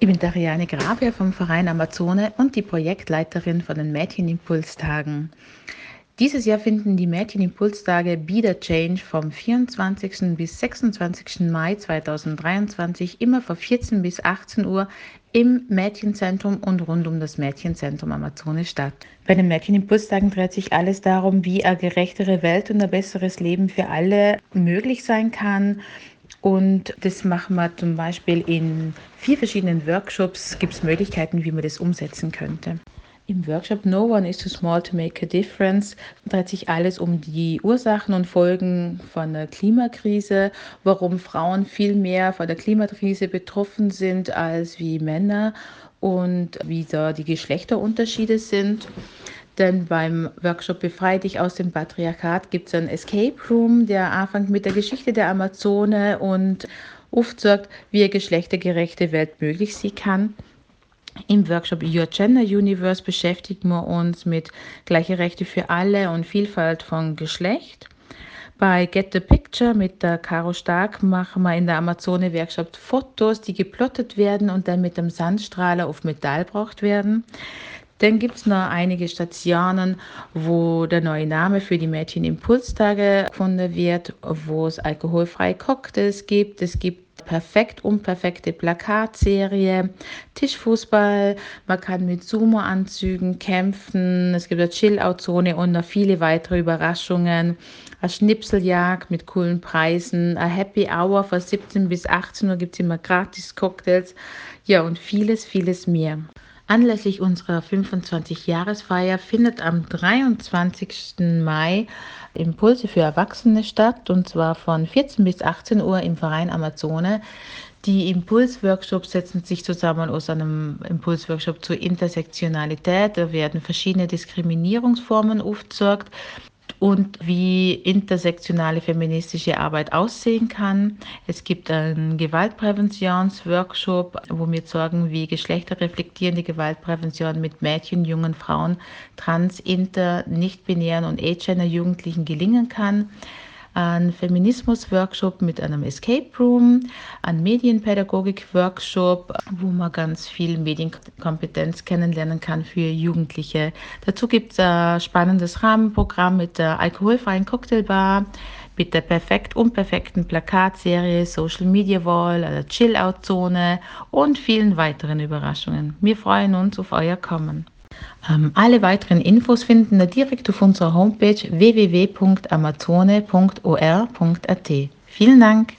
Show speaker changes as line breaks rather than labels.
Ich bin Dariane Grabia vom Verein Amazone und die Projektleiterin von den Mädchenimpulstagen. Dieses Jahr finden die Mädchenimpulstage Be the Change vom 24. bis 26. Mai 2023 immer von 14 bis 18 Uhr im Mädchenzentrum und rund um das Mädchenzentrum Amazone statt. Bei den Mädchenimpulstagen dreht sich alles darum, wie eine gerechtere Welt und ein besseres Leben für alle möglich sein kann und das machen wir zum Beispiel in vier verschiedenen Workshops, gibt es Möglichkeiten, wie man das umsetzen könnte. Im Workshop No One is Too Small to Make a Difference dreht sich alles um die Ursachen und Folgen von der Klimakrise, warum Frauen viel mehr von der Klimakrise betroffen sind als wie Männer und wie da die Geschlechterunterschiede sind. Denn beim Workshop Befrei dich aus dem Patriarchat gibt es einen Escape Room, der anfängt mit der Geschichte der Amazone und aufzeigt, wie eine geschlechtergerechte Welt möglich sein kann. Im Workshop Your Gender Universe beschäftigen wir uns mit gleiche Rechte für alle und Vielfalt von Geschlecht. Bei Get the Picture mit der Caro Stark machen wir in der Amazone-Werkstatt Fotos, die geplottet werden und dann mit dem Sandstrahler auf Metall gebracht werden. Dann gibt es noch einige Stationen, wo der neue Name für die Mädchen-Impulstage gefunden wird, wo es alkoholfreie Cocktails gibt. Es gibt perfekt unperfekte Plakatserie, Tischfußball, man kann mit Sumo-Anzügen kämpfen, es gibt eine Chill-Out-Zone und noch viele weitere Überraschungen, eine Schnipseljagd mit coolen Preisen, eine Happy Hour von 17 bis 18 Uhr gibt es immer gratis Cocktails, ja und vieles, vieles mehr. Anlässlich unserer 25-Jahresfeier findet am 23. Mai Impulse für Erwachsene statt und zwar von 14 bis 18 Uhr im Verein Amazone. Die Impulsworkshops setzen sich zusammen aus einem Impulsworkshop zur Intersektionalität. Da werden verschiedene Diskriminierungsformen aufgezeigt und wie intersektionale feministische Arbeit aussehen kann. Es gibt einen Gewaltpräventionsworkshop, wo wir zeigen, wie geschlechterreflektierende Gewaltprävention mit Mädchen, jungen Frauen, trans, inter, nicht-binären und agender Jugendlichen gelingen kann ein Feminismus-Workshop mit einem Escape Room, ein Medienpädagogik-Workshop, wo man ganz viel Medienkompetenz kennenlernen kann für Jugendliche. Dazu gibt es ein spannendes Rahmenprogramm mit der alkoholfreien Cocktailbar, mit der perfekt unperfekten Plakatserie, Social Media Wall, einer Chill-Out-Zone und vielen weiteren Überraschungen. Wir freuen uns auf euer Kommen. Ähm, alle weiteren Infos finden ihr direkt auf unserer Homepage www.amazone.or.at. Vielen Dank!